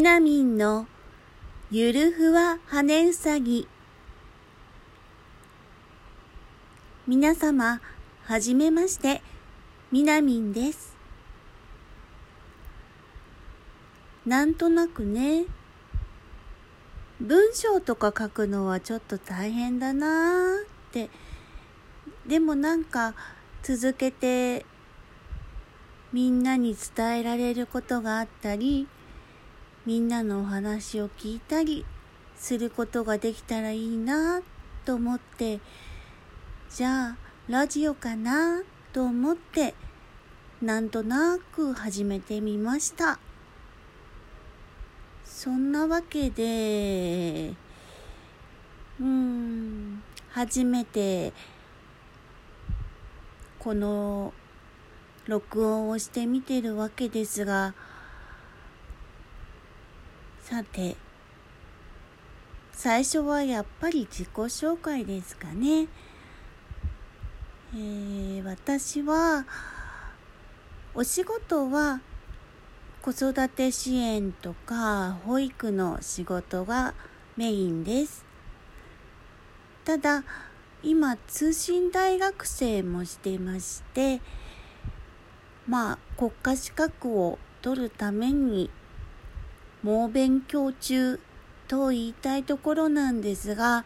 みなみんのゆるふわ羽うさぎ。皆様はじめまして。みなみんです。なんとなくね。文章とか書くのはちょっと大変だなーって。でもなんか続けてみんなに伝えられることがあったりみんなのお話を聞いたりすることができたらいいなと思ってじゃあラジオかなと思ってなんとなく始めてみました。そんなわけでうん初めてこの録音をしてみてるわけですがさて最初はやっぱり自己紹介ですかね、えー、私はお仕事は子育て支援とか保育の仕事がメインです。ただ今通信大学生もしてましてまあ国家資格を取るために猛勉強中と言いたいところなんですが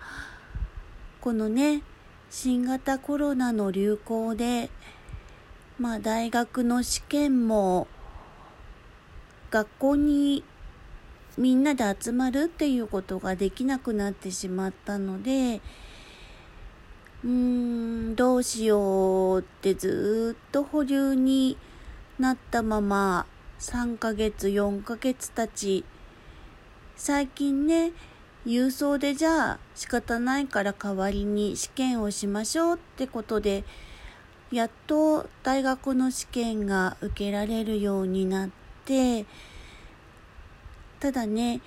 このね新型コロナの流行でまあ大学の試験も学校にみんなで集まるっていうことができなくなってしまったのでうーん、どうしようってずっと保留になったまま3ヶ月、4ヶ月経ち、最近ね、郵送でじゃあ仕方ないから代わりに試験をしましょうってことで、やっと大学の試験が受けられるようになって、ただね、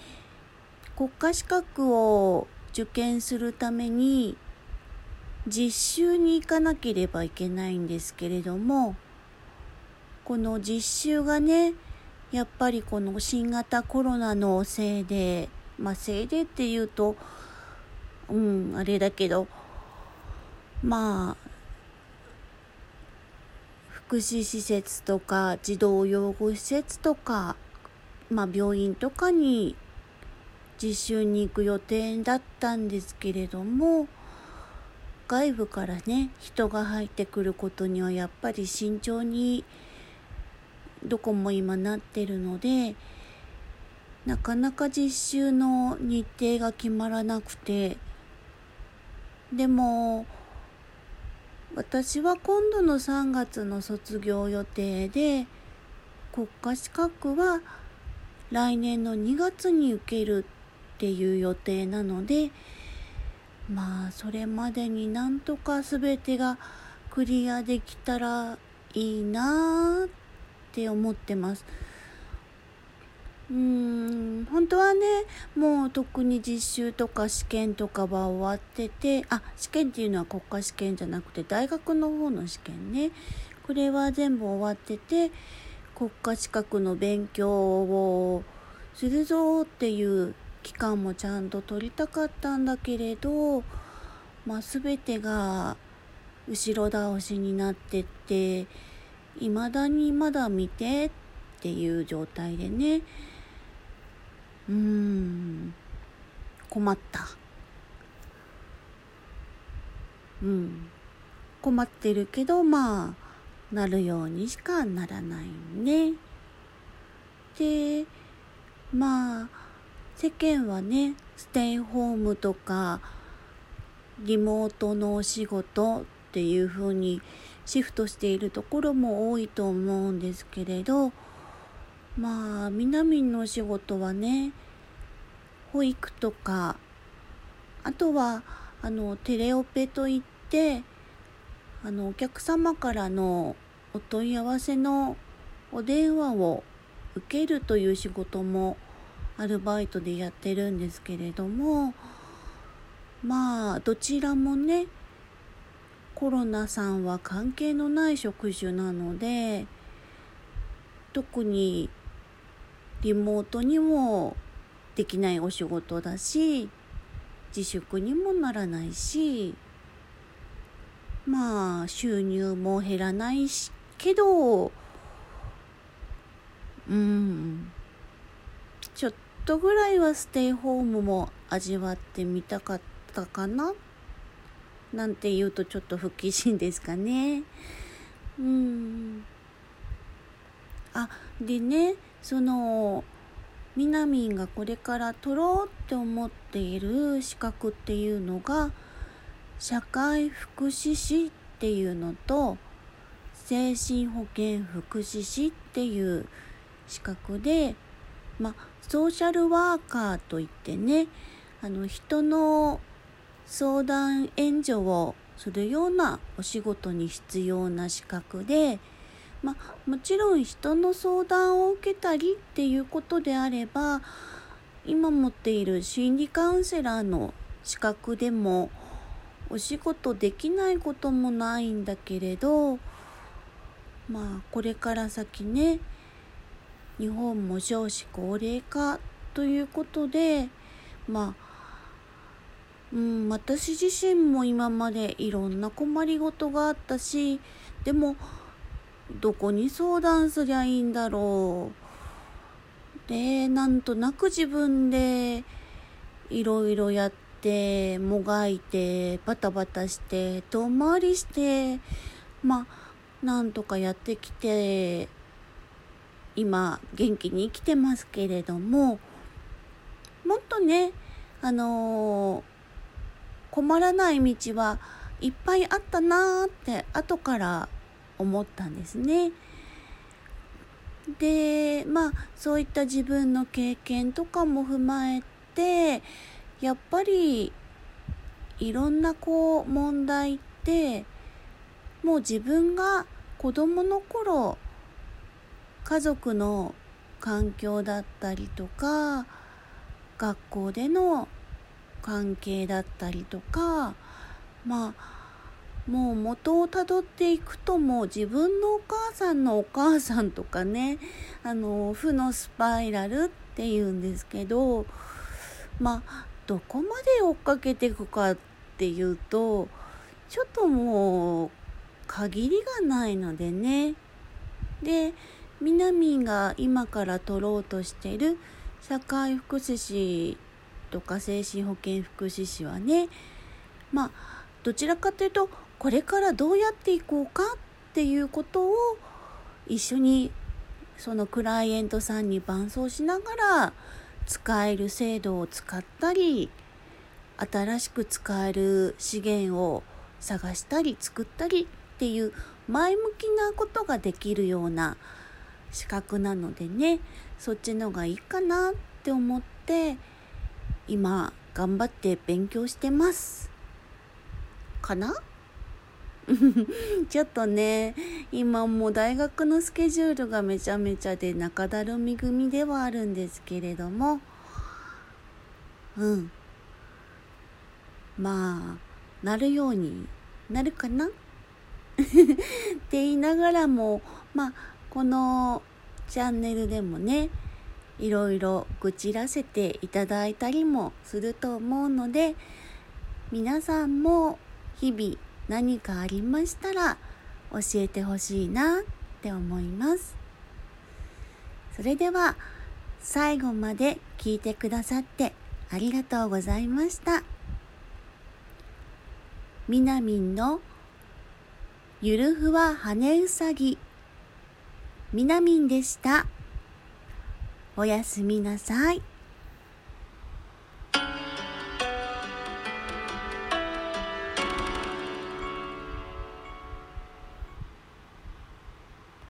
国家資格を受験するために実習に行かなければいけないんですけれどもこの実習がねやっぱりこの新型コロナのせいでまあせいでっていうとうんあれだけどまあ福祉施設とか児童養護施設とか、まあ、病院とかに実習に行く予定だったんですけれども外部からね人が入ってくることにはやっぱり慎重にどこも今なってるのでなかなか実習の日程が決まらなくてでも私は今度の3月の卒業予定で国家資格は来年の2月に受けるっていう予定なのでまあそれまでになんとか全てがクリアできたらいいなってって思ってます。うーん本当はねもう特に実習とか試験とかは終わっててあ試験っていうのは国家試験じゃなくて大学の方の試験ね。これは全部終わってて国家資格の勉強をするぞっていう期間もちゃんと取りたかったんだけれど、まあ、全てが後ろ倒しになってって未だにまだ見てっていう状態でね。うーん。困った。うん。困ってるけどまあなるようにしかならないね。でまあ世間はねステイホームとかリモートのお仕事っていう風にシフトしているところも多いと思うんですけれどまあみなみんの仕事はね保育とかあとはあのテレオペといってあのお客様からのお問い合わせのお電話を受けるという仕事もアルバイトでやってるんですけれどもまあどちらもねコロナさんは関係のない職種なので特にリモートにもできないお仕事だし自粛にもならないしまあ収入も減らないしけどうんちょっとぐらいはステイホームも味わってみたかったかな。なんて言うとちょっと不謹慎ですかね。うんあでねそのみなみんがこれから取ろうって思っている資格っていうのが社会福祉士っていうのと精神保健福祉士っていう資格で、まあソーシャルワーカーといってねあの人の相談援助をするようなお仕事に必要な資格で、まあ、もちろん人の相談を受けたりっていうことであれば今持っている心理カウンセラーの資格でもお仕事できないこともないんだけれどまあこれから先ね日本も少子高齢化ということでまあうん、私自身も今までいろんな困りごとがあったしでもどこに相談すりゃいいんだろう。でなんとなく自分でいろいろやってもがいてバタバタして遠回りしてまあなんとかやってきて今元気に生きてますけれどももっとねあのー困らない道はいっぱいあったなーって後から思ったんですね。でまあそういった自分の経験とかも踏まえてやっぱりいろんなこう問題ってもう自分が子供の頃家族の環境だったりとか学校での関係だったりとかまあもう元をたどっていくともう自分のお母さんのお母さんとかねあの負のスパイラルっていうんですけどまあどこまで追っかけていくかっていうとちょっともう限りがないのでね。でみなみんが今から取ろうとしてる社会福祉士とか精神保健福祉士はねまあどちらかというとこれからどうやっていこうかっていうことを一緒にそのクライエントさんに伴走しながら使える制度を使ったり新しく使える資源を探したり作ったりっていう前向きなことができるような資格なのでねそっちのがいいかなって思って今頑張って勉強してます。かな？ちょっとね今もう大学のスケジュールがめちゃめちゃで中だるみ組ではあるんですけれども。うん。まあなるようになるかな？って言いながらもまあこのチャンネルでもねいろいろ愚痴らせていただいたりもすると思うので皆さんも日々何かありましたら教えてほしいなって思います。それでは最後まで聞いてくださってありがとうございました。みなみんのゆるふわ羽うさぎ。みなみんでした。おやすみなさい。